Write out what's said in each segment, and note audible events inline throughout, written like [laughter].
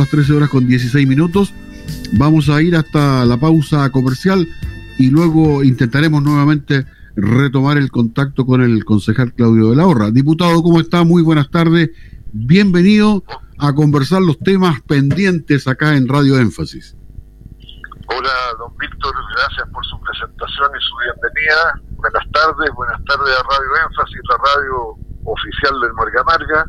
las 13 horas con 16 minutos. Vamos a ir hasta la pausa comercial y luego intentaremos nuevamente retomar el contacto con el concejal Claudio de la Horra. Diputado, ¿cómo está? Muy buenas tardes. Bienvenido a conversar los temas pendientes acá en Radio Énfasis. Hola, don Víctor, gracias por su presentación y su bienvenida. Buenas tardes, buenas tardes a Radio Énfasis, la radio oficial del Marga Marga,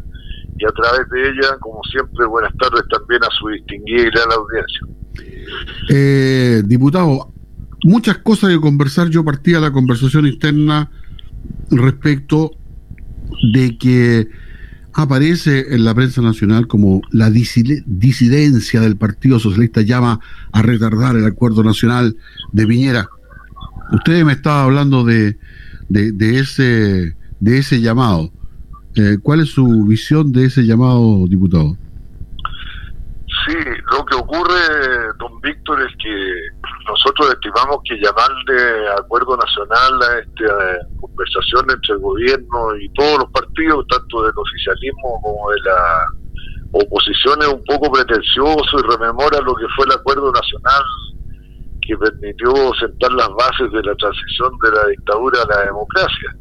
y a través de ella, como siempre, buenas tardes también a su distinguida y gran audiencia. Eh, diputado, muchas cosas que conversar. Yo partía la conversación interna respecto de que aparece en la prensa nacional como la disidencia del Partido Socialista llama a retardar el acuerdo nacional de Piñera. Usted me estaba hablando de, de, ese, de ese llamado. Eh, ¿Cuál es su visión de ese llamado, diputado? Sí, lo que ocurre, don Víctor, es que nosotros estimamos que llamarle acuerdo nacional a esta conversación entre el gobierno y todos los partidos, tanto del oficialismo como de la oposición, es un poco pretencioso y rememora lo que fue el acuerdo nacional que permitió sentar las bases de la transición de la dictadura a la democracia.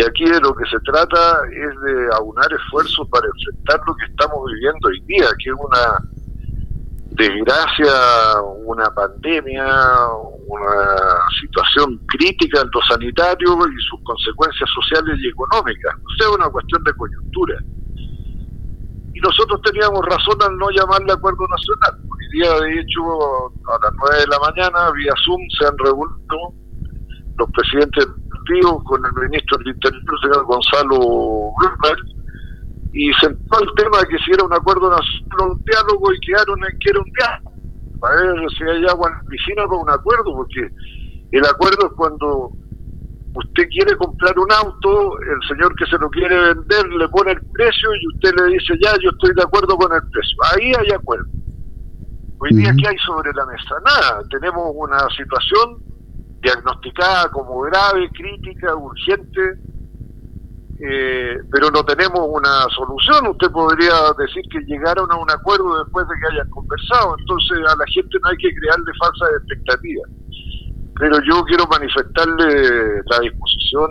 Y aquí de lo que se trata es de aunar esfuerzos para enfrentar lo que estamos viviendo hoy día, que es una desgracia, una pandemia, una situación crítica en lo sanitario y sus consecuencias sociales y económicas. O sea, una cuestión de coyuntura. Y nosotros teníamos razón al no llamarle acuerdo nacional. Hoy día, de hecho, a las 9 de la mañana, vía Zoom, se han reunido los presidentes con el ministro del Interior, señor Gonzalo Brunner, y sentó el tema de que si era un acuerdo nacional un diálogo y quedaron en que era un diálogo. A ver si hay agua en la piscina con un acuerdo, porque el acuerdo es cuando usted quiere comprar un auto, el señor que se lo quiere vender le pone el precio y usted le dice, ya, yo estoy de acuerdo con el precio. Ahí hay acuerdo. Hoy día, ¿qué hay sobre la mesa? Nada. Tenemos una situación diagnosticada como grave, crítica, urgente, eh, pero no tenemos una solución. Usted podría decir que llegaron a un acuerdo después de que hayan conversado, entonces a la gente no hay que crearle falsas expectativas. Pero yo quiero manifestarle la disposición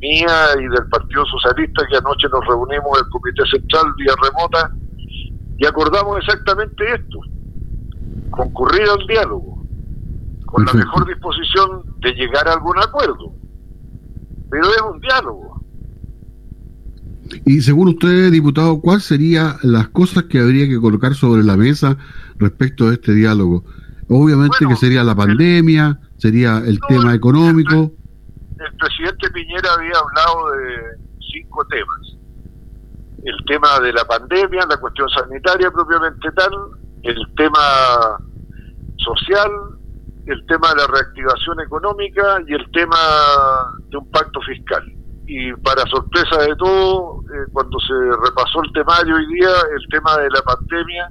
mía y del Partido Socialista que anoche nos reunimos en el Comité Central vía remota y acordamos exactamente esto, concurrir al diálogo con la mejor disposición de llegar a algún acuerdo. Pero es un diálogo. Y según usted, diputado, ¿cuáles serían las cosas que habría que colocar sobre la mesa respecto a este diálogo? Obviamente que sería la pandemia, sería el tema económico. El, presidente Piñera había hablado de cinco temas. El tema de la pandemia, la cuestión sanitaria propiamente tal, el tema social, el tema de la reactivación económica y el tema de un pacto fiscal. Y para sorpresa de todo, eh, cuando se repasó el temario hoy día, el tema de la pandemia,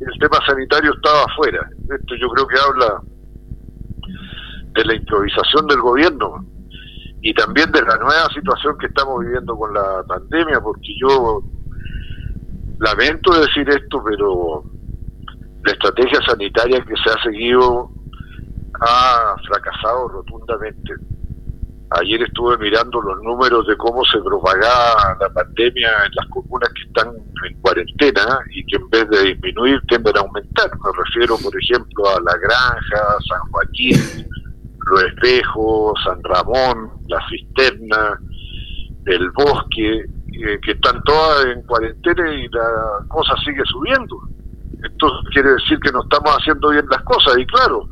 el tema sanitario estaba afuera. Esto yo creo que habla de la improvisación del gobierno y también de la nueva situación que estamos viviendo con la pandemia, porque yo lamento decir esto, pero la estrategia sanitaria que se ha seguido ha fracasado rotundamente. Ayer estuve mirando los números de cómo se propagaba la pandemia en las comunas que están en cuarentena y que en vez de disminuir tienden a aumentar. Me refiero, por ejemplo, a La Granja, San Joaquín, Los Espejos, San Ramón, La Cisterna, El Bosque, eh, que están todas en cuarentena y la cosa sigue subiendo. Esto quiere decir que no estamos haciendo bien las cosas. Y claro,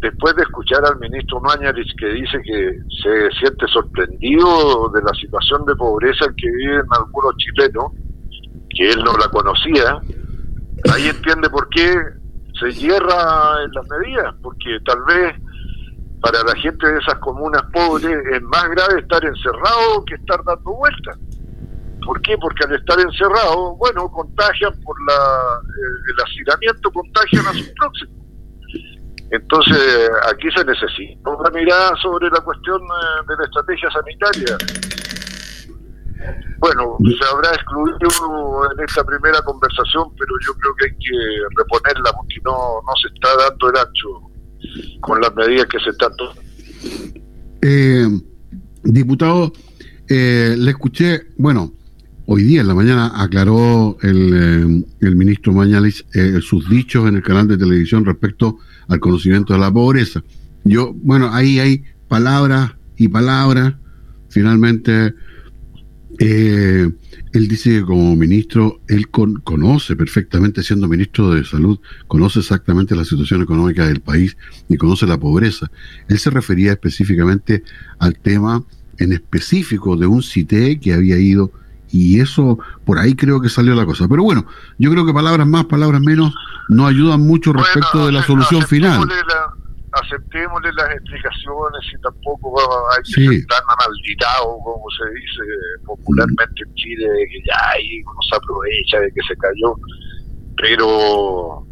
después de escuchar al ministro Mañalich que dice que se siente sorprendido de la situación de pobreza en que viven algunos chilenos, que él no la conocía, ahí entiende por qué se hierra en las medidas, porque tal vez para la gente de esas comunas pobres es más grave estar encerrado que estar dando vueltas. ¿Por qué? Porque al estar encerrado, bueno, contagian por la, eh, el hacinamiento, contagian a sus próximos. Entonces, aquí se necesita una mirada sobre la cuestión eh, de la estrategia sanitaria. Bueno, se habrá excluido en esta primera conversación, pero yo creo que hay que reponerla porque no, no se está dando el ancho con las medidas que se están tomando. Eh, diputado, le escuché, bueno, hoy día en la mañana aclaró el, eh, ministro Mañalis eh, sus dichos en el canal de televisión respecto al conocimiento de la pobreza. Yo, bueno, ahí hay palabras y palabras. Finalmente, eh, él dice que como ministro, él conoce perfectamente, siendo ministro de Salud, conoce exactamente la situación económica del país y conoce la pobreza. Él se refería específicamente al tema en específico de un CITE que había ido y eso por ahí creo que salió la cosa. Pero bueno, yo creo que palabras más, palabras menos no ayudan mucho respecto de la solución final aceptémosle las explicaciones y tampoco hay que ser tan como se dice popularmente en Chile, que ya ahí uno se aprovecha de que se cayó. Pero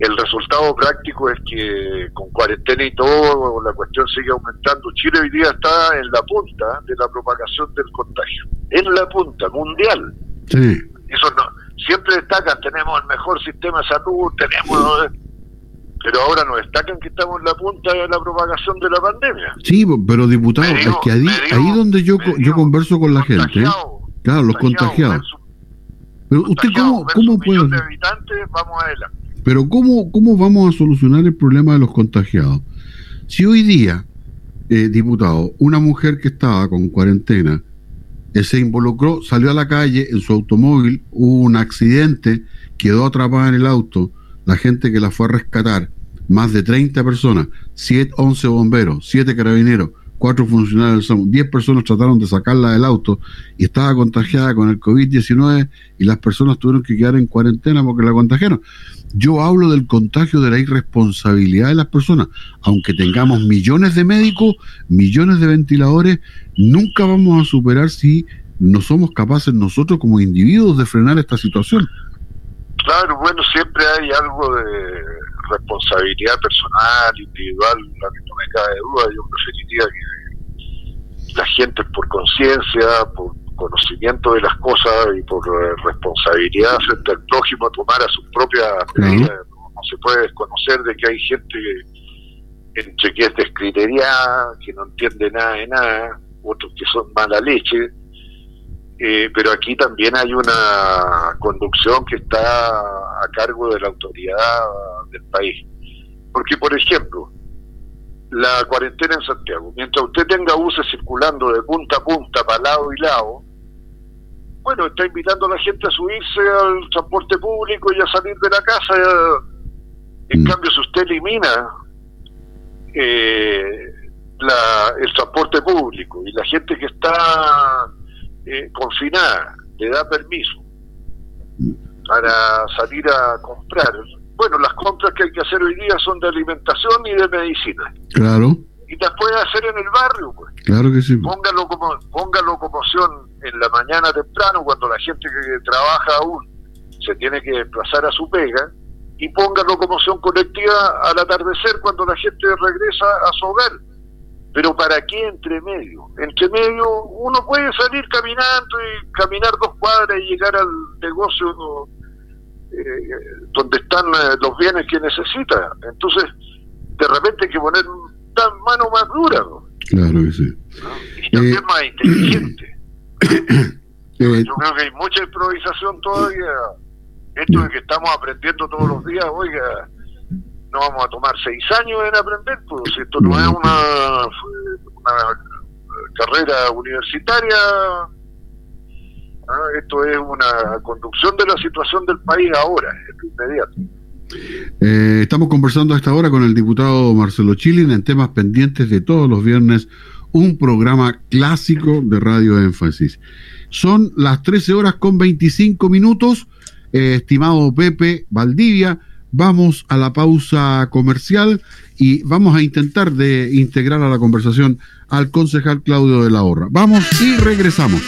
el resultado práctico es que con cuarentena y todo, la cuestión sigue aumentando. Chile hoy día está en la punta de la propagación del contagio. En la punta, mundial. Sí. Eso no. Siempre destacan, tenemos el mejor sistema de salud, tenemos pero ahora nos destacan que estamos en la punta de la propagación de la pandemia. Sí, pero diputado, es que ahí, ahí donde yo, yo converso con la gente, ¿eh? claro, los contagiados. Pero usted cómo, cómo puede... vamos adelante. Pero ¿cómo, ¿cómo vamos a solucionar el problema de los contagiados? Si hoy día, eh, diputado, una mujer que estaba con cuarentena eh, se involucró, salió a la calle en su automóvil, hubo un accidente, quedó atrapada en el auto, la gente que la fue a rescatar, más de 30 personas, 7, 11 bomberos, 7 carabineros, 4 funcionarios del 10 personas trataron de sacarla del auto y estaba contagiada con el COVID-19 y las personas tuvieron que quedar en cuarentena porque la contagiaron. Yo hablo del contagio de la irresponsabilidad de las personas. Aunque tengamos millones de médicos, millones de ventiladores, nunca vamos a superar si no somos capaces nosotros como individuos de frenar esta situación. Claro, bueno, siempre hay algo de responsabilidad personal, individual, la que no me cabe duda. Yo preferiría que la gente por conciencia, por conocimiento de las cosas y por responsabilidad frente al prójimo tomara sus propias medidas. No, se puede desconocer de que hay gente entre que es descriteriada, que no entiende nada de nada, otros que son mala leche, eh, pero aquí también hay una conducción que está a cargo de la autoridad del país. Porque, por ejemplo, la cuarentena en Santiago, mientras usted tenga buses circulando de punta a punta, para lado y lado, bueno, está invitando a la gente a subirse al transporte público y a salir de la casa. En mm. cambio, si usted elimina eh, el transporte público y la gente que está eh, confinada le da permiso para salir a comprar. Bueno, las compras que hay que hacer hoy día son de alimentación y de medicina. Claro. Y las puede hacer en el barrio, pues. Claro que sí. Póngalo como, ponga locomoción en la mañana temprano, cuando la gente que trabaja aún se tiene que desplazar a su pega, y ponga locomoción colectiva al atardecer, cuando la gente regresa a su hogar pero ¿para qué entre medio? Entre medio uno puede salir caminando y caminar dos cuadras y llegar al negocio eh, donde están eh, los bienes que necesita. Entonces, de repente hay que poner tan mano más dura. Claro que sí. Y también eh, más inteligente. [coughs] Yo creo que hay mucha improvisación todavía. Esto de que estamos aprendiendo todos los días, oiga, no vamos a tomar seis años en aprender, pues esto no, es una, una carrera universitaria, ¿ah? esto es una conducción de la situación del país ahora, en inmediato. Eh, estamos conversando a esta hora con el diputado Marcelo Chilin en temas pendientes de todos los viernes, un programa clásico de Radio Énfasis. Son las 13 horas con 25 minutos, eh, estimado Pepe Valdivia. Vamos a la pausa comercial y vamos a intentar de integrar a la conversación al concejal Claudio de la Horra. Vamos y regresamos.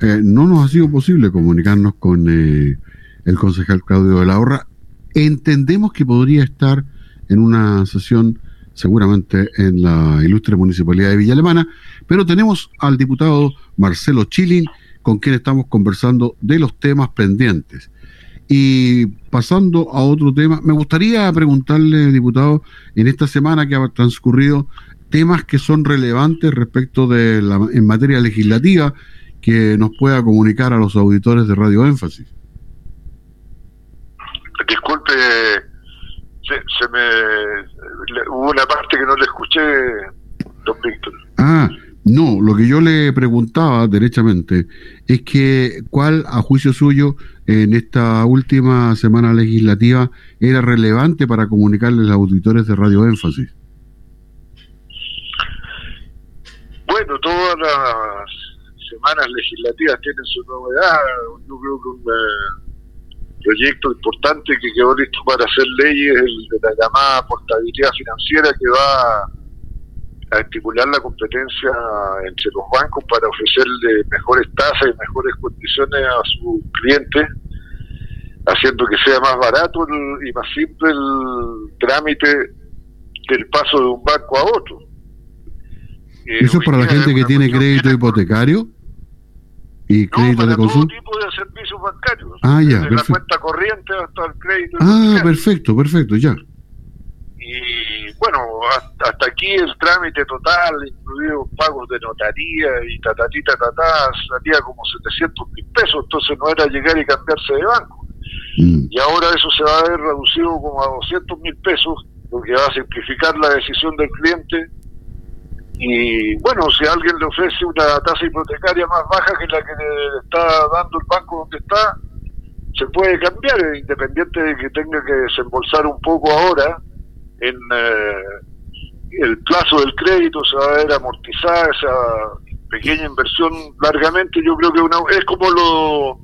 Eh, no nos ha sido posible comunicarnos con eh, el concejal Claudio de la Horra. Entendemos que podría estar en una sesión seguramente en la ilustre municipalidad de Villa Alemana, pero tenemos al diputado Marcelo Chilin, con quien estamos conversando de los temas pendientes. Y pasando a otro tema, me gustaría preguntarle, diputado, en esta semana que ha transcurrido, temas que son relevantes respecto de la, en materia legislativa que nos pueda comunicar a los auditores de Radio Énfasis. Disculpe, se, me hubo una parte que no le escuché, don Víctor. Ah, no, lo que yo le preguntaba derechamente es que cuál, a juicio suyo, en esta última semana legislativa era relevante para comunicarles a los auditores de Radio Énfasis. Bueno, todas las semanas legislativas tienen su novedad. Yo creo que un eh, proyecto importante que quedó listo para hacer leyes es el de la llamada portabilidad financiera que va a estipular la competencia entre los bancos para ofrecerle mejores tasas y mejores condiciones a sus clientes, haciendo que sea más barato y más simple el trámite del paso de un banco a otro. Eh, ¿Eso es para la gente que tiene crédito hipotecario? ¿Y crédito de consumo? todo tipo de servicios bancarios. Ah, ya, desde la cuenta corriente hasta el crédito. Ah, perfecto, perfecto, ya. Bueno, hasta, aquí el trámite total, incluidos pagos de notaría y tatatita tatá, salía como 700 mil pesos, entonces no era llegar y cambiarse de banco. Mm. Y ahora eso se va a ver reducido como a 200 mil pesos, lo que va a simplificar la decisión del cliente. Y bueno, si alguien le ofrece una tasa hipotecaria más baja que la que le está dando el banco donde está, se puede cambiar, independiente de que tenga que desembolsar un poco ahora en eh, el plazo del crédito se va a ver amortizada esa pequeña inversión largamente. Yo creo que una, es como lo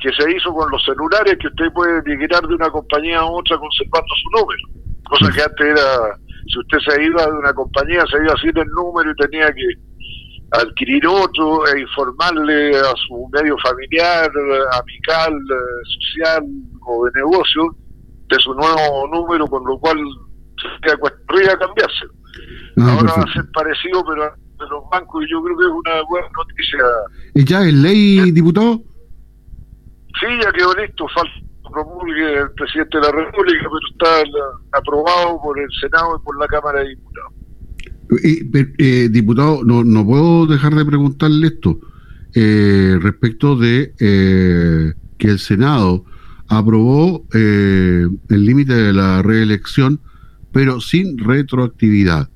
que se hizo con los celulares, que usted puede migrar de una compañía a otra conservando su número. Cosa que antes era, si usted se iba de una compañía, se iba sin el número y tenía que adquirir otro e informarle a su medio familiar, amical, social o de negocio de su nuevo número, con lo cual podría cambiarse. Ah, Ahora va a ser parecido, pero de los bancos, y yo creo que es una buena noticia. ¿Y ya es ley, diputado? Sí, ya quedó listo, falta promulgue el presidente de la República, pero está aprobado por el Senado y por la Cámara de Diputados. Eh, diputado, no, no puedo dejar de preguntarle esto eh, respecto de eh, que el Senado aprobó el límite de la reelección pero sin retroactividad.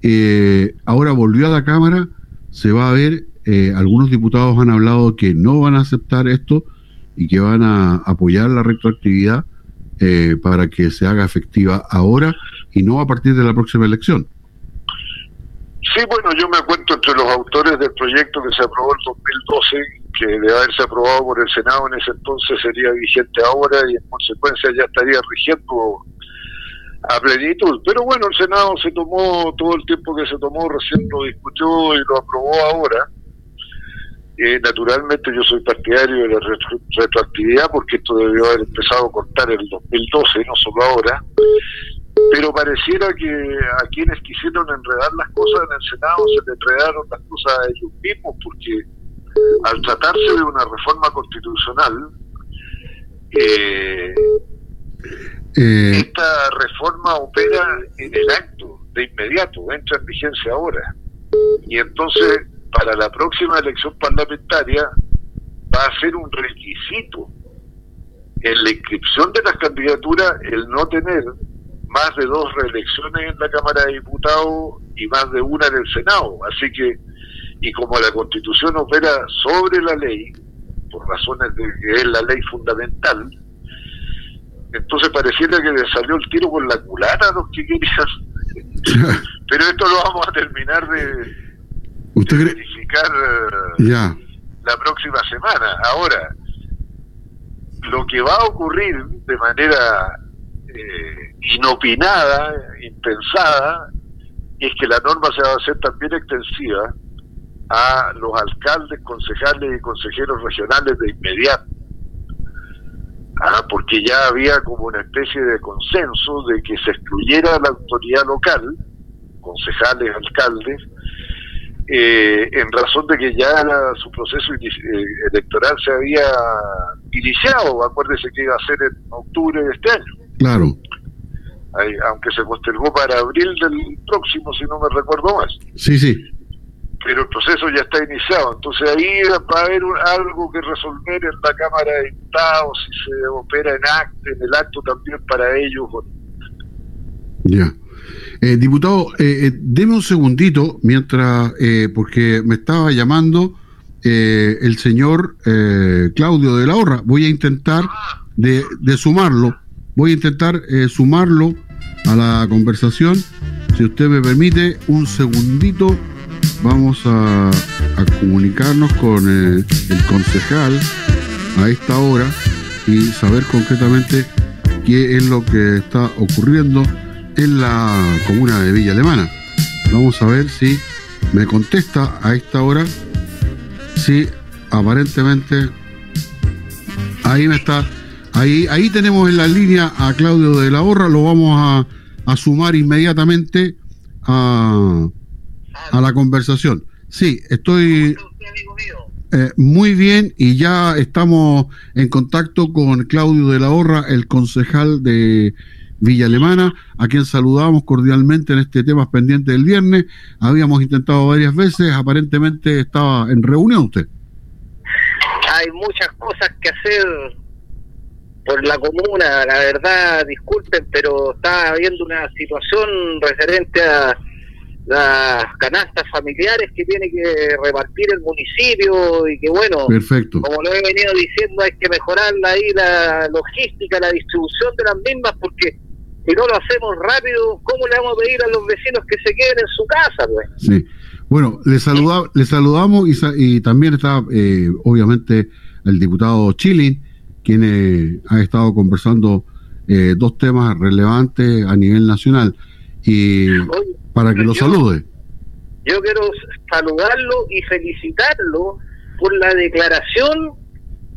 Eh, ahora volvió a la Cámara, se va a ver, eh, algunos diputados han hablado que no van a aceptar esto y que van a apoyar la retroactividad eh, para que se haga efectiva ahora y no a partir de la próxima elección. Sí, bueno, yo me cuento entre los autores del proyecto que se aprobó en 2012, que de haberse aprobado por el Senado en ese entonces sería vigente ahora y en consecuencia ya estaría rigiendo a plenitud. Pero bueno, el Senado se tomó todo el tiempo que se tomó, recién lo discutió y lo aprobó ahora. Eh, naturalmente yo soy partidario de la retroactividad porque esto debió haber empezado a contar en el 2012, no solo ahora. Pero pareciera que a quienes quisieron enredar las cosas en el Senado se le enredaron las cosas a ellos mismos porque al tratarse de una reforma constitucional, eh, eh, Esta reforma opera en el acto, de inmediato, entra en vigencia ahora. Y entonces, para la próxima elección parlamentaria, va a ser un requisito en la inscripción de las candidaturas el no tener más de dos reelecciones en la Cámara de Diputados y más de una en el Senado. Así que, y como la Constitución opera sobre la ley, por razones de que es la ley fundamental, entonces pareciera que le salió el tiro por la culata a los que querían. Pero esto lo vamos a terminar de, verificar ya. la próxima semana. Ahora, lo que va a ocurrir de manera eh, inopinada, impensada, es que la norma se va a hacer también extensiva a los alcaldes, concejales y consejeros regionales de inmediato. Ah, porque ya había como una especie de consenso de que se excluyera la autoridad local, concejales, alcaldes, eh, en razón de que ya su proceso eh, electoral se había iniciado, acuérdese que iba a ser en octubre de este año. Claro. aunque se postergó para abril del próximo, si no me recuerdo más. Sí, sí. Pero el proceso ya está iniciado, entonces ahí va a haber algo que resolver en la Cámara de Diputados, si se opera en, acto, en el acto también para ellos. Ya. Eh, diputado, eh, eh, deme un segundito mientras, eh, porque me estaba llamando el señor Claudio de la Horra. Voy a intentar de, sumarlo, voy a intentar sumarlo a la conversación. Si usted me permite, un segundito, vamos a, comunicarnos con el concejal a esta hora y saber concretamente qué es lo que está ocurriendo en la comuna de Villa Alemana. Vamos a ver si me contesta a esta hora. Si aparentemente ahí me está. Ahí, ahí tenemos en la línea a Claudio de la Borra, lo vamos a sumar inmediatamente a, a, la conversación. Sí, estoy eh, muy bien y ya estamos en contacto con Claudio de la Horra, el concejal de Villa Alemana, a quien saludamos cordialmente en este tema pendiente del viernes. Habíamos intentado varias veces, aparentemente estaba en reunión usted. Hay muchas cosas que hacer por la comuna, la verdad, disculpen, pero está habiendo una situación referente a las canastas familiares que tiene que repartir el municipio y que bueno, Perfecto. como lo he venido diciendo, hay que mejorar ahí la logística, la distribución de las mismas porque si no lo hacemos rápido, ¿cómo le vamos a pedir a los vecinos que se queden en su casa? Pues? Sí. Bueno, le, saluda, le saludamos y, y también está, eh, obviamente, el diputado Chilin, quien eh, ha estado conversando eh, dos temas relevantes a nivel nacional. Y para que lo salude. Yo quiero saludarlo y felicitarlo por la declaración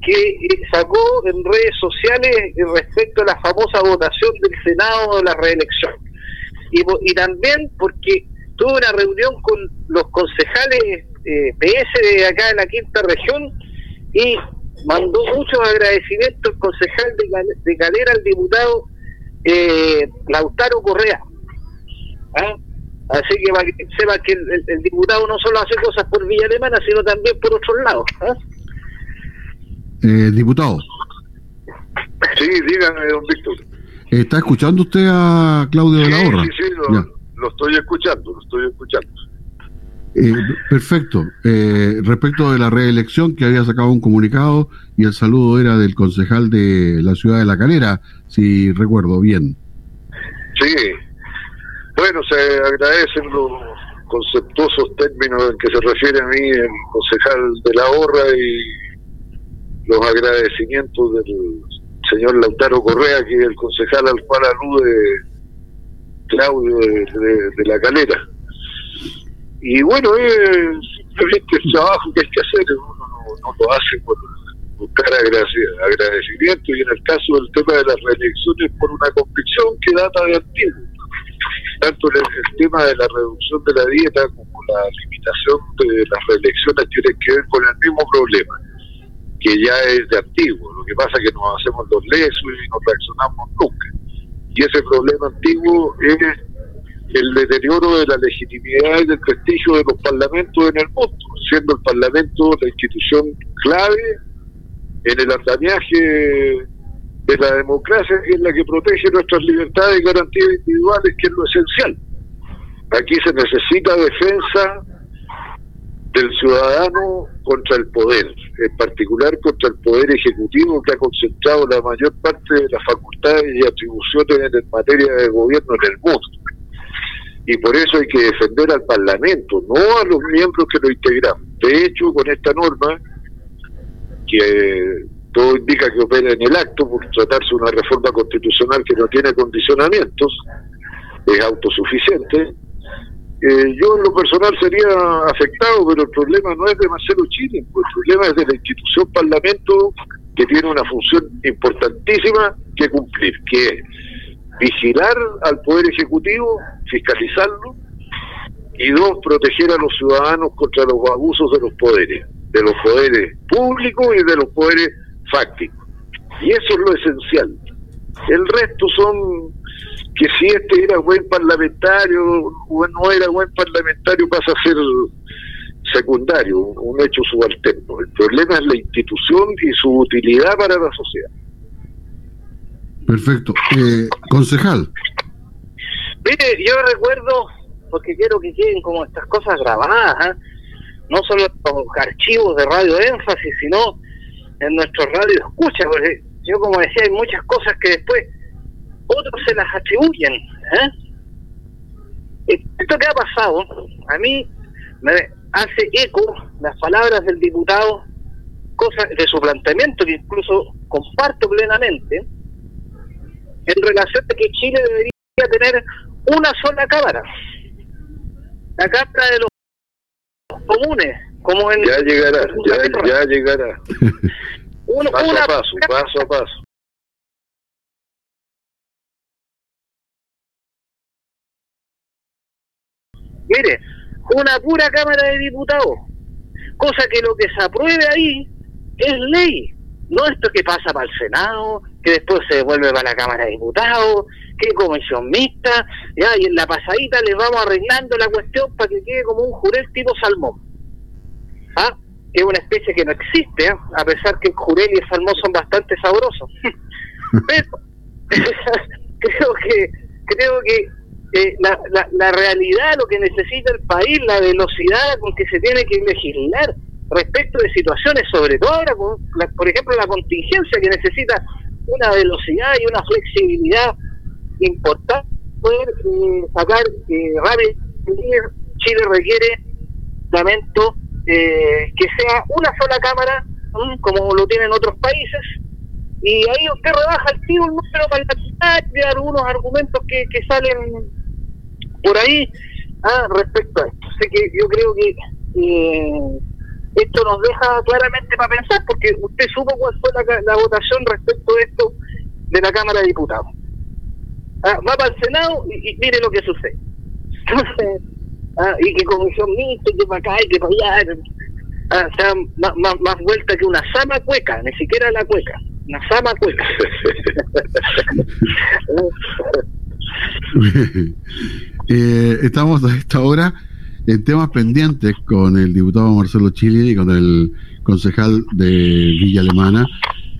que eh, sacó en redes sociales respecto a la famosa votación del Senado de la reelección. Y, y también porque tuve una reunión con los concejales eh, PS de acá en la quinta región y mandó muchos agradecimientos el concejal de, Calera al diputado eh, Lautaro Correa. ¿Ah? Así que para que sepa que el, diputado no solo hace cosas por Villa Alemana, sino también por otros lados. ¿ah? Eh, diputado. Sí, dígame, don Víctor. ¿Está escuchando usted a Claudio de la Horra? Sí, sí, lo, estoy escuchando, lo estoy escuchando. Eh, perfecto. Eh, respecto de la reelección, que había sacado un comunicado y el saludo era del concejal de la ciudad de La Calera, si recuerdo bien. Sí. Bueno, se agradecen los conceptuosos términos en que se refiere a mí el concejal de La Horra y los agradecimientos del señor Lautaro Correa, que es el concejal al cual alude Claudio de, la Calera. Y bueno, es simplemente el trabajo que hay que hacer, uno no, lo hace por buscar agradecimiento y en el caso del tema de las reelecciones por una convicción que data de antiguo. Tanto el, tema de la reducción de la dieta como la limitación de las reelecciones tienen que ver con el mismo problema que ya es de antiguo. Lo que pasa es que nos hacemos los lesos y no reaccionamos nunca. Y ese problema antiguo es el deterioro de la legitimidad y del prestigio de los parlamentos en el mundo, siendo el Parlamento la institución clave en el andamiaje de la democracia, es la que protege nuestras libertades y garantías individuales, que es lo esencial. Aquí se necesita defensa del ciudadano contra el poder, en particular contra el poder ejecutivo que ha concentrado la mayor parte de las facultades y atribuciones en materia de gobierno en el mundo. Y por eso hay que defender al Parlamento, no a los miembros que lo integran. De hecho, con esta norma, que todo indica que opera en el acto por tratarse de una reforma constitucional que no tiene condicionamientos, es autosuficiente, eh, yo en lo personal sería afectado, pero el problema no es de Marcelo Chile, el problema es de la institución Parlamento que tiene una función importantísima que cumplir, que es vigilar al Poder Ejecutivo, fiscalizarlo, y dos, proteger a los ciudadanos contra los abusos de los poderes, de los poderes públicos y de los poderes fácticos. Y eso es lo esencial. El resto son que si este era buen parlamentario o no era buen parlamentario pasa a ser secundario, un hecho subalterno. El problema es la institución y su utilidad para la sociedad. Perfecto. Eh, concejal. Mire, yo recuerdo, porque quiero que queden como estas cosas grabadas, ¿ah? no solo los archivos de Radio Énfasis, sino en nuestro radio escucha, porque yo como decía, hay muchas cosas que después otros se las atribuyen. ¿eh? Esto que ha pasado, a mí me hace eco las palabras del diputado, cosas de su planteamiento que incluso comparto plenamente, en relación a que Chile debería tener una sola cámara, la Cámara de los Comunes, como en... Ya llegará, ya, ya llegará. [laughs] paso a paso, paso a paso. Mire, una pura Cámara de Diputados, cosa que lo que se apruebe ahí es ley, no esto que pasa para el Senado, que después se devuelve para la Cámara de Diputados, que comisión mixta, ya, y en la pasadita les vamos arreglando la cuestión para que quede como un jurel tipo salmón. ¿Ah? Que es una especie que no existe, ¿eh? a pesar que el jurel y el salmón son bastante sabrosos. [laughs] Pero [laughs] creo que creo que eh, la, la, la, realidad, lo que necesita el país, la velocidad con que se tiene que legislar respecto de situaciones, sobre todo ahora, con por ejemplo, la contingencia que necesita una velocidad y una flexibilidad importante, poder eh, sacar eh, rápido. Chile requiere, lamento, eh, que sea una sola cámara, como lo tienen otros países, y ahí usted rebaja el tiro el número para de algunos argumentos que, salen por ahí ah, respecto a esto. Así que yo creo que eh, esto nos deja claramente para pensar, porque usted supo cuál fue la, votación respecto de esto de la Cámara de Diputados. Ah, va para el Senado y, mire lo que sucede. [laughs] ah, y que comisión mixta, que para acá y que para allá. Ah, o sea, más, más, más, vuelta que una sama cueca, ni siquiera la cueca, una sama cueca. [laughs] Eh, estamos a esta hora en temas pendientes con el diputado Marcelo Chile y con el concejal de Villa Alemana,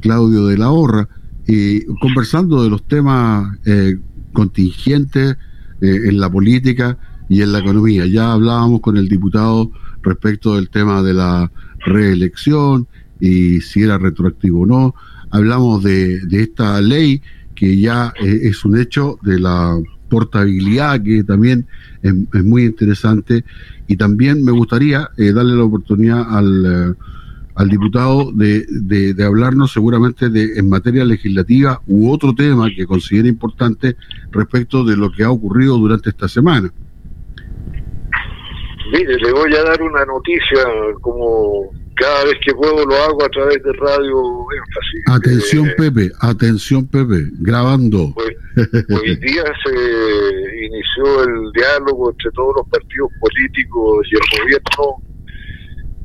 Claudio de la Horra, y conversando de los temas eh, contingentes eh, en la política y en la economía. Ya hablábamos con el diputado respecto del tema de la reelección y si era retroactivo o no. Hablamos de, de esta ley que ya es un hecho de la portabilidad, que también es, muy interesante. Y también me gustaría eh, darle la oportunidad al, eh, al diputado de, de, hablarnos seguramente de en materia legislativa u otro tema que considere importante respecto de lo que ha ocurrido durante esta semana. Mire, le voy a dar una noticia como cada vez que puedo lo hago a través de Radio Énfasis. Atención eh, Pepe, atención Pepe, grabando. Pues, hoy [laughs] día se inició el diálogo entre todos los partidos políticos y el gobierno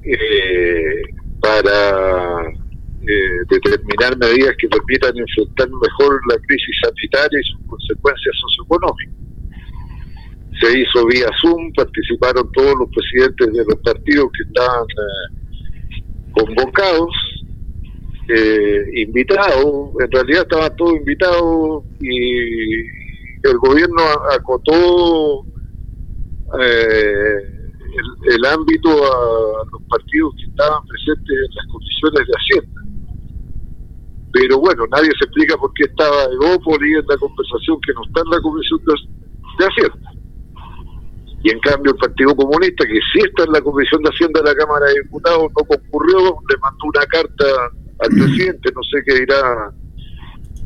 eh, para eh, determinar medidas que permitan enfrentar mejor la crisis sanitaria y sus consecuencias socioeconómicas. Se hizo vía Zoom, participaron todos los presidentes de los partidos que estaban convocados, eh, invitados, en realidad estaban todos invitados y el gobierno acotó eh, el, ámbito a los partidos estaban presentes en las comisiones de Hacienda. Pero bueno, nadie se explica por qué estaba Egópolis en la conversación que no está en la comisión de Hacienda. Y en cambio el Partido Comunista, que sí está en la Comisión de Hacienda de la Cámara de Diputados, no concurrió, le mandó una carta al presidente, no sé qué dirá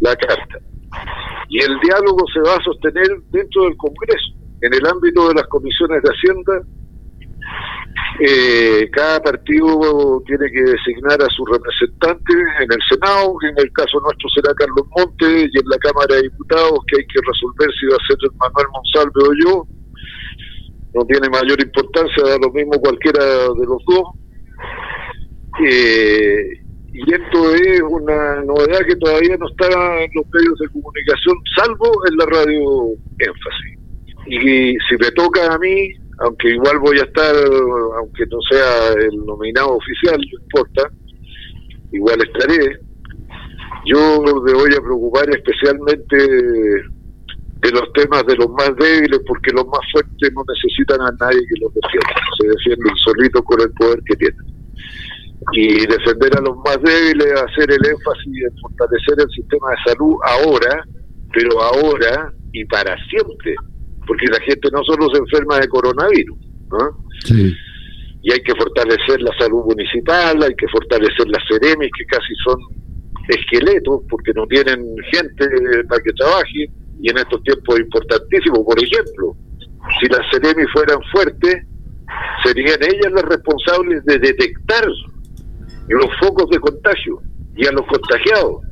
la carta. Y el diálogo se va a sostener dentro del Congreso, en el ámbito de las comisiones de Hacienda Eh, cada partido tiene que designar a su representante en el Senado, que en el caso nuestro será Carlos Montes, y en la Cámara de Diputados, que hay que resolver si va a ser Manuel Monsalve o yo. No tiene mayor importancia, da lo mismo cualquiera de los dos. Eh, y esto es una novedad que todavía no está en los medios de comunicación, salvo en la radio énfasis. Y si me toca a mí, aunque igual voy a estar, aunque no sea el nominado oficial, no importa, igual estaré. Yo me voy a preocupar especialmente de los temas de los más débiles, porque los más fuertes no necesitan a nadie que los defienda, se defienden solitos con el poder que tienen. Y defender a los más débiles, hacer el énfasis en fortalecer el sistema de salud ahora, pero ahora y para siempre porque la gente no solo se enferma de coronavirus, ¿no? Sí. Y hay que fortalecer la salud municipal, hay que fortalecer las seremis, que casi son esqueletos, porque no tienen gente para que trabaje, y en estos tiempos es importantísimo. Por ejemplo, si las seremis fueran fuertes, serían ellas las responsables de detectar los focos de contagio y a los contagiados,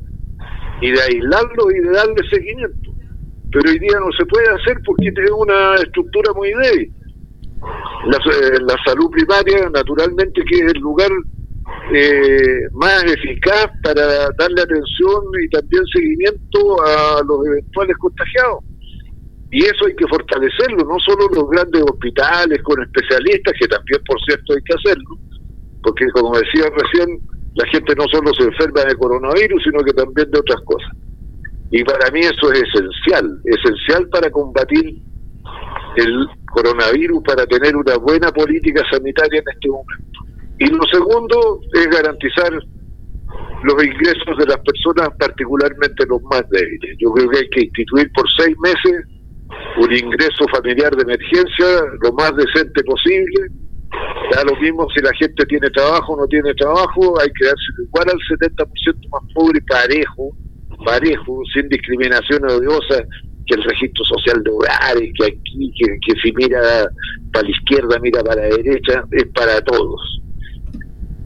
y de aislarlos y de darle seguimiento pero hoy día no se puede hacer porque tiene una estructura muy débil. La, eh, la salud primaria, naturalmente, que es el lugar eh, más eficaz para darle atención y también seguimiento a los eventuales contagiados. Y eso hay que fortalecerlo, no solo los grandes hospitales con especialistas, que también, por cierto, hay que hacerlo, porque como decía recién, la gente no solo se enferma de coronavirus, sino que también de otras cosas. Y para mí eso es esencial, esencial para combatir el coronavirus, para tener una buena política sanitaria en este momento. Y lo segundo es garantizar los ingresos de las personas, particularmente los más débiles. Yo creo que hay que instituir por seis meses un ingreso familiar de emergencia lo más decente posible. Da lo mismo si la gente tiene trabajo o no tiene trabajo, hay que darse igual al 70% más pobre parejo parejo, sin discriminación odiosa, que el registro social de hogares, que aquí, que, si mira para la izquierda, mira para la derecha, es para todos.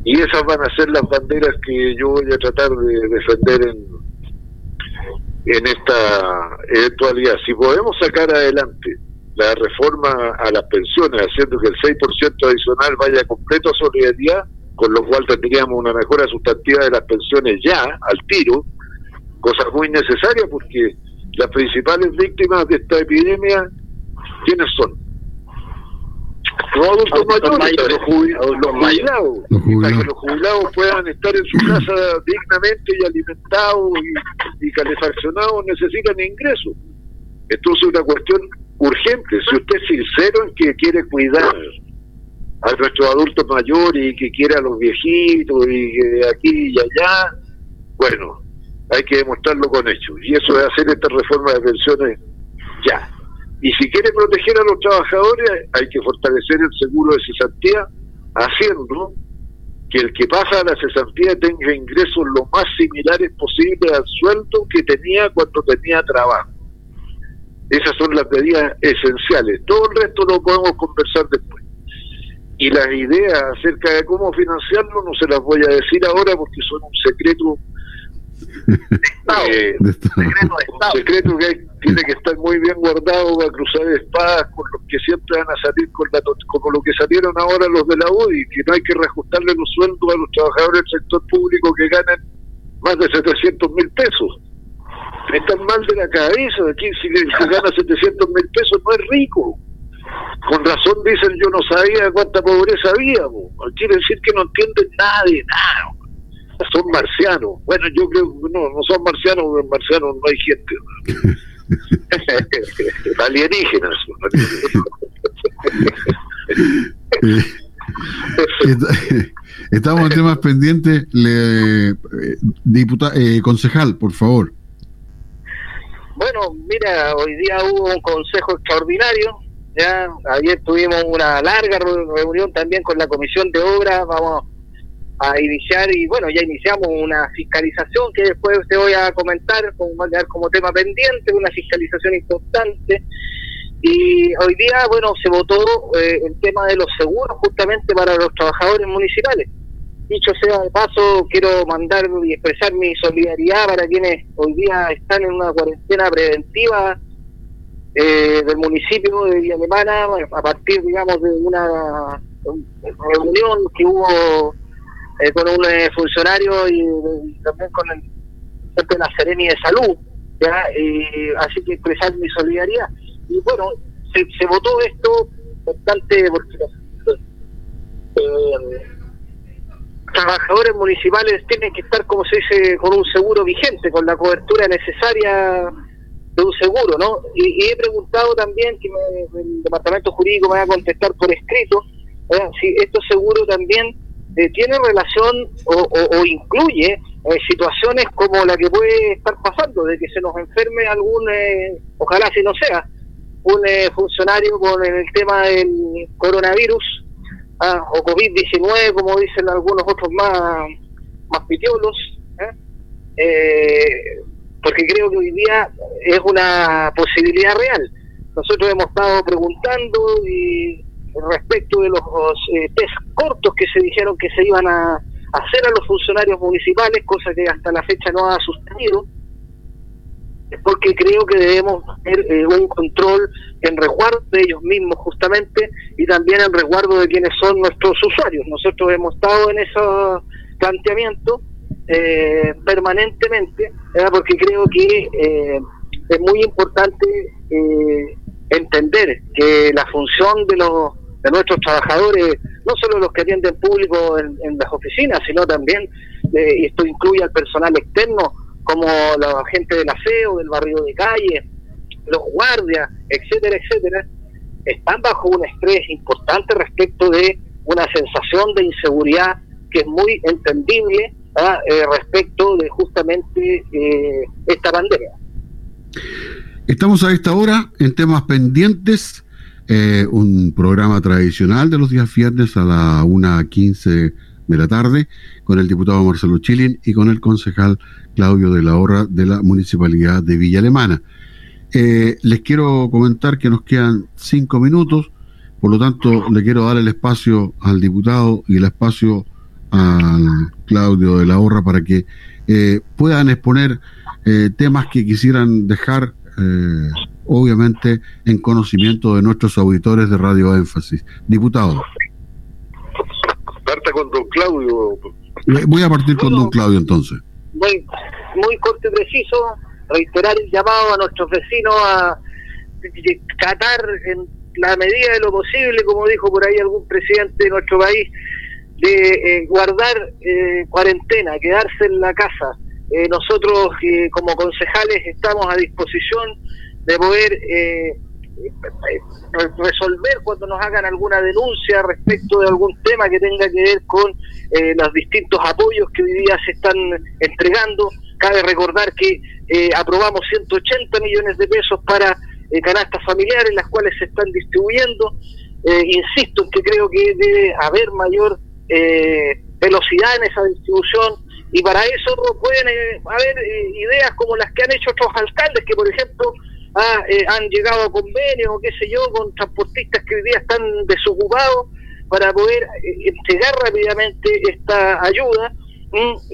Y esas van a ser las banderas que yo voy a tratar de defender en, en esta eventualidad. Si podemos sacar adelante la reforma a las pensiones, haciendo que el 6% adicional vaya completo a solidaridad, con lo cual tendríamos una mejora sustantiva de las pensiones ya, al tiro, cosa muy necesaria porque las principales víctimas de esta epidemia, ¿quiénes son? Los adultos mayores, los, jubilados, para que los jubilados puedan estar en su casa dignamente y alimentados y, y calefaccionados, necesitan ingresos. Esto es una cuestión urgente. Si usted es sincero en que quiere cuidar a nuestros adultos mayores y que quiere a los viejitos y que aquí y allá, bueno, hay que demostrarlo con hechos. Y eso es hacer esta reforma de pensiones ya. Y si quiere proteger a los trabajadores, hay que fortalecer el seguro de cesantía, haciendo que el que pasa a la cesantía tenga ingresos lo más similares posible al sueldo que tenía cuando tenía trabajo. Esas son las medidas esenciales. Todo el resto lo podemos conversar después. Y las ideas acerca de cómo financiarlo no se las voy a decir ahora porque son un secreto eh, secreto, secreto que tiene que estar muy bien guardado para cruzar espadas con los que siempre van a salir con la como lo que salieron ahora los de la UDI, que no hay que reajustarle los sueldos a los trabajadores del sector público que ganan más de 700 mil pesos. Están mal de la cabeza, aquí si, se gana 700 mil pesos no es rico. Con razón dicen yo no sabía cuánta pobreza había, quiere decir que no entienden nada de nada son marcianos. Bueno, yo creo que no, no son marcianos, en marcianos no hay gente. [laughs] [laughs] alienígenas. [laughs] Estamos en temas pendientes. Le, eh, eh, concejal, por favor. Bueno, mira, hoy día hubo un consejo extraordinario. Ya ayer tuvimos una larga reunión también con la comisión de obras. Vamos a iniciar y bueno, ya iniciamos una fiscalización que después te voy a comentar, como, va como tema pendiente, una fiscalización importante Y hoy día, bueno, se votó eh, el tema de los seguros justamente para los trabajadores municipales. Dicho sea de paso, quiero mandar y expresar mi solidaridad para quienes hoy día están en una cuarentena preventiva eh, del municipio de Villa Alemana a partir, digamos, de una reunión que hubo eh, con un eh, funcionario y, también con el de la Sereni de Salud, ¿ya? así que expresar mi solidaridad. Y bueno, se, se votó esto bastante porque eh, trabajadores municipales tienen que estar, como se dice, con un seguro vigente, con la cobertura necesaria de un seguro, ¿no? Y, he preguntado también, que el departamento jurídico me va a contestar por escrito, si esto seguro también eh, tiene relación o, incluye eh, situaciones como la que puede estar pasando, de que se nos enferme algún, eh, ojalá si no sea, un funcionario con el tema del coronavirus ah, o COVID-19, como dicen algunos otros más, más pitiolos, porque creo que hoy día es una posibilidad real. Nosotros hemos estado preguntando y respecto de los eh, test cortos que se dijeron que se iban a hacer a los funcionarios municipales, cosa que hasta la fecha no ha sostenido, porque creo que debemos tener eh, un control en resguardo de ellos mismos justamente y también en resguardo de quienes son nuestros usuarios. Nosotros hemos estado en ese planteamiento eh, permanentemente, porque creo que eh, es muy importante entender que la función de los de nuestros trabajadores, no solo los que atienden público en, las oficinas, sino también, eh, y esto incluye al personal externo, como la gente del aseo, del barrio de calle, los guardias, etcétera, etcétera, están bajo un estrés importante respecto de una sensación de inseguridad que es muy entendible ¿ah? eh, respecto de justamente eh, esta pandemia. Estamos a esta hora en temas pendientes eh, un programa tradicional de los días viernes a la 1.15 de la tarde con el diputado Marcelo Chilin y con el concejal Claudio de la Horra de la Municipalidad de Villa Alemana. Eh, les quiero comentar que nos quedan cinco minutos, por lo tanto le quiero dar el espacio al diputado y el espacio al Claudio de la Horra para que eh, puedan exponer temas que quisieran dejar obviamente en conocimiento de nuestros auditores de Radio Énfasis. Diputado. Parta con don Claudio. Voy a partir con don Claudio entonces. Muy, muy corto y preciso, reiterar el llamado a nuestros vecinos a tratar en la medida de lo posible, como dijo por ahí algún presidente de nuestro país, de eh, guardar eh, cuarentena, quedarse en la casa. Eh, nosotros como concejales estamos a disposición de poder eh, resolver cuando nos hagan alguna denuncia respecto de algún tema que tenga que ver con eh, los distintos apoyos que hoy día se están entregando. Cabe recordar que eh, aprobamos 180 millones de pesos para canastas familiares, las cuales se están distribuyendo. insisto en que creo que debe haber mayor velocidad en esa distribución y para eso pueden haber ideas como las que han hecho otros alcaldes que, por ejemplo, ah, eh, han llegado a convenios o qué sé yo con transportistas que hoy día están desocupados para poder eh, entregar rápidamente esta ayuda.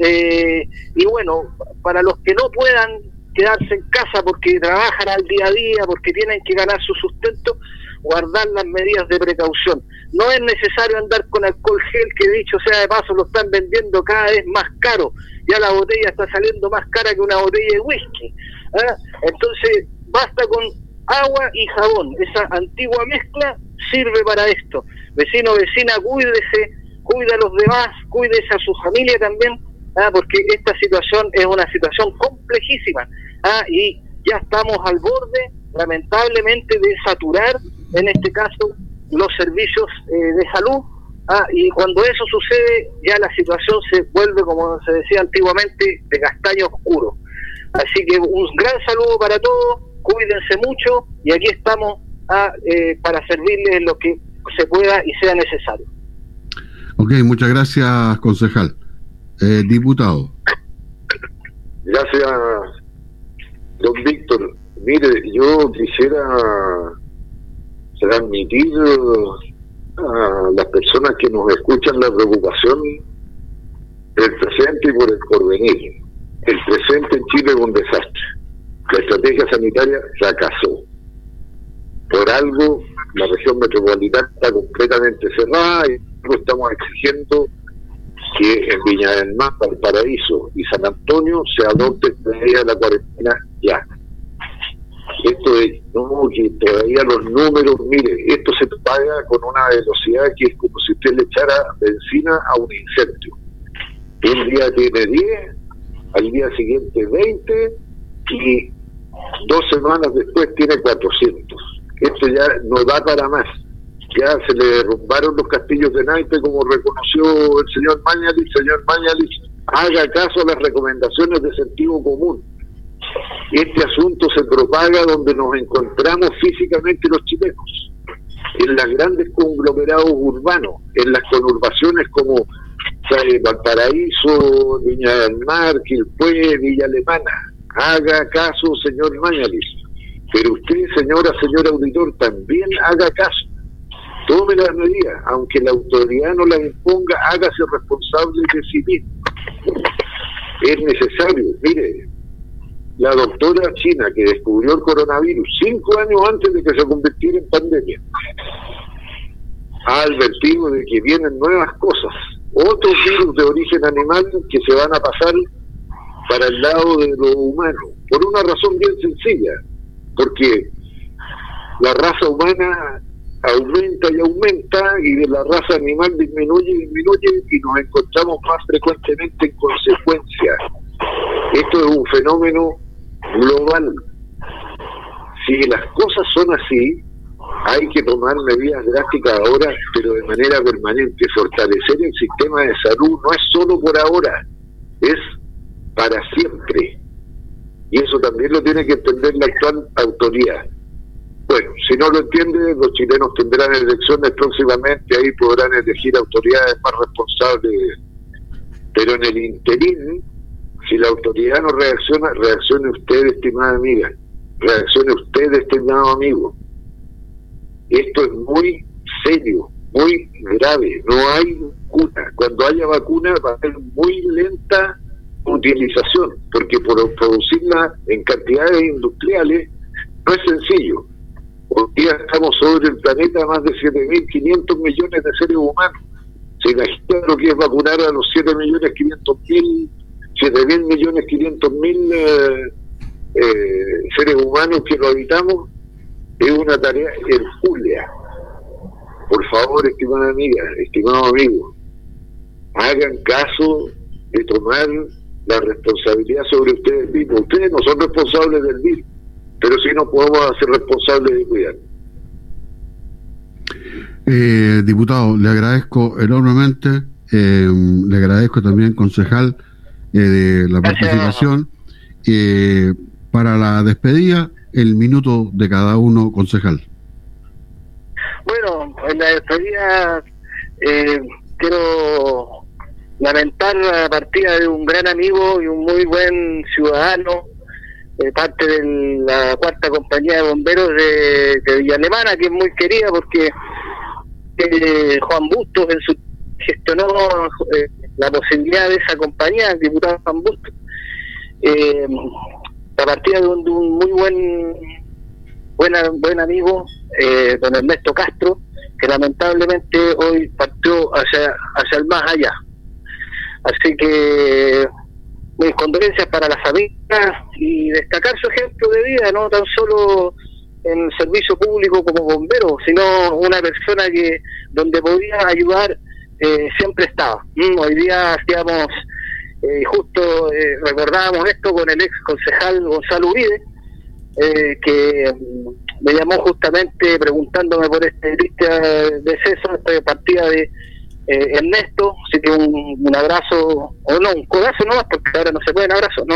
Eh, y bueno, para los que no puedan quedarse en casa porque trabajan al día a día, porque tienen que ganar su sustento, guardar las medidas de precaución. No es necesario andar con alcohol gel, que dicho sea de paso, lo están vendiendo cada vez más caro. Ya la botella está saliendo más cara que una botella de whisky. ¿ah? Entonces, basta con agua y jabón. Esa antigua mezcla sirve para esto. Vecino, vecina, cuídese, cuida a los demás, cuídese a su familia también, ¿ah? porque esta situación es una situación complejísima ¿ah? y ya estamos al borde, lamentablemente, de saturar, en este caso, los servicios eh, de salud. ¿ah? y cuando eso sucede, ya la situación se vuelve, como se decía antiguamente, de castaño oscuro. Así que un gran saludo para todos cuídense mucho y aquí estamos eh, para servirles lo que se pueda y sea necesario. Ok, muchas gracias, concejal. Eh, diputado. Gracias, don Víctor. Mire, yo quisiera transmitir a las personas que nos escuchan la preocupación del presente y por el porvenir. El presente en Chile es un desastre. La estrategia sanitaria fracasó. Por algo, la región metropolitana está completamente cerrada y estamos exigiendo que en Viña del Mar, Valparaíso y San Antonio se adopte de la cuarentena ya. Esto es, no, que todavía los números, mire, esto se paga con una velocidad que es como si usted le echara benzina a un incendio. Un día tiene 10, al día siguiente 20 y dos semanas después tiene 400. Esto ya no da para más ya se le derrumbaron los castillos de naipe, como reconoció el señor Mañalich. Señor Mañalich, haga caso a las recomendaciones de sentido común. Este asunto se propaga donde nos encontramos físicamente los chilenos, en los grandes conglomerados urbanos, en las conurbaciones como Valparaíso, Viña del Mar, Quilpué, Villa Alemana. Haga caso, señor Mañalich. Pero usted, señora, señor auditor, también haga caso tome las medidas, aunque la autoridad no las imponga, hágase responsable de sí mismo. Es necesario, mire, la doctora china que descubrió el coronavirus cinco años antes de que se convirtiera en pandemia, ha advertido de que vienen nuevas cosas, otros virus de origen animal que se van a pasar para el lado de lo humano, por una razón bien sencilla, porque la raza humana aumenta y aumenta y de la raza animal disminuye y disminuye y nos encontramos más frecuentemente en consecuencia. Esto es un fenómeno global. Si las cosas son así, hay que tomar medidas drásticas ahora, pero de manera permanente. Fortalecer el sistema de salud no es solo por ahora, es para siempre. Y eso también lo tiene que entender la actual autoridad. Bueno, si no lo entiende, los chilenos tendrán elecciones próximamente, ahí podrán elegir autoridades más responsables. Pero en el interín, si la autoridad no reacciona, reaccione usted, estimada amiga, reaccione usted, estimado amigo. Esto es muy serio, muy grave. No hay vacuna. Cuando haya vacuna va a ser muy lenta utilización, porque por producirla en cantidades industriales no es sencillo. Hoy día estamos sobre el planeta más de 7.500 millones de seres humanos. ¿Se imagina lo que es vacunar a los 7.500.000 millones 7.000 millones 500 mil eh, eh, seres humanos que lo habitamos? Es una tarea hercúlea. Por favor, estimada amiga, estimado amigo, hagan caso de tomar la responsabilidad sobre ustedes mismos. Ustedes no son responsables del virus pero sí nos podemos hacer responsables de cuidar. Eh, diputado, le agradezco enormemente, eh, le agradezco también, concejal, eh, de la participación. Eh, para la despedida, el minuto de cada uno, concejal. Bueno, en la despedida quiero lamentar la partida de un gran amigo y un muy buen ciudadano, parte de la cuarta compañía de bomberos de, de Villa Alemana, que es muy querida porque eh, Juan Bustos en su, gestionó eh, la posibilidad de esa compañía, el diputado Juan Bustos, eh, a partir de un, muy buen buena, buen amigo, don Ernesto Castro, que lamentablemente hoy partió hacia, hacia el más allá. Así que mis condolencias para la familia y destacar su ejemplo de vida, no tan solo en servicio público como bombero, sino una persona que donde podía ayudar eh, siempre estaba. Mm, hoy día hacíamos, eh, justo eh, recordábamos esto con el ex concejal Gonzalo Uribe, que mm, me llamó justamente preguntándome por este triste deceso, esta partida de eh, Ernesto, así que un, abrazo, o no, un codazo nomás, porque ahora no se pueden abrazos, ¿no?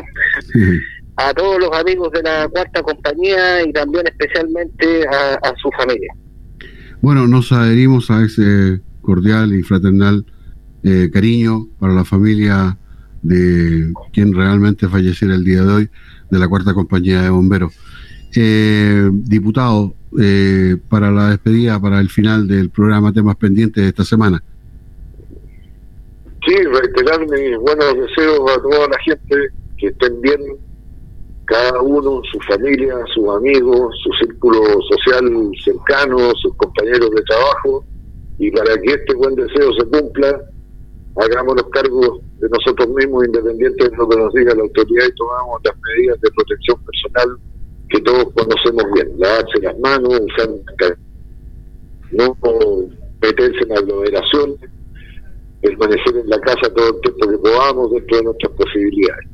A todos los amigos de la cuarta compañía y también especialmente a, su familia. Bueno, nos adherimos a ese cordial y fraternal eh, cariño para la familia de quien realmente falleciera el día de hoy de la cuarta compañía de bomberos. Eh, diputado, eh, para la despedida, para el final del programa Temas Pendientes de esta semana. Sí, reiterar mis buenos deseos a toda la gente, que estén bien, cada uno, su familia, sus amigos, su círculo social cercano, sus compañeros de trabajo, y para que este buen deseo se cumpla, hagamos los cargos de nosotros mismos, independientes de lo que nos diga la autoridad, y tomamos las medidas de protección personal que todos conocemos bien, lavarse las manos, usar no meterse en aglomeraciones, permanecer en la casa todo el tiempo que podamos dentro de nuestras posibilidades.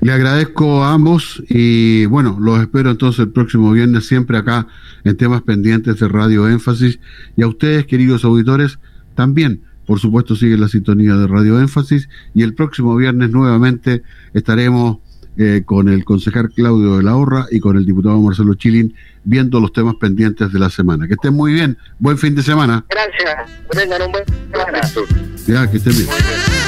Le agradezco a ambos y bueno, los espero entonces el próximo viernes siempre acá en temas pendientes de Radio Énfasis y a ustedes queridos auditores también por supuesto siguen la sintonía de Radio Énfasis y el próximo viernes nuevamente estaremos eh, con el concejal Claudio de la Horra y con el diputado Marcelo Chilin viendo los temas pendientes de la semana. Que estén muy bien, buen fin de semana. Gracias, tengan un buen Ya, que estén bien.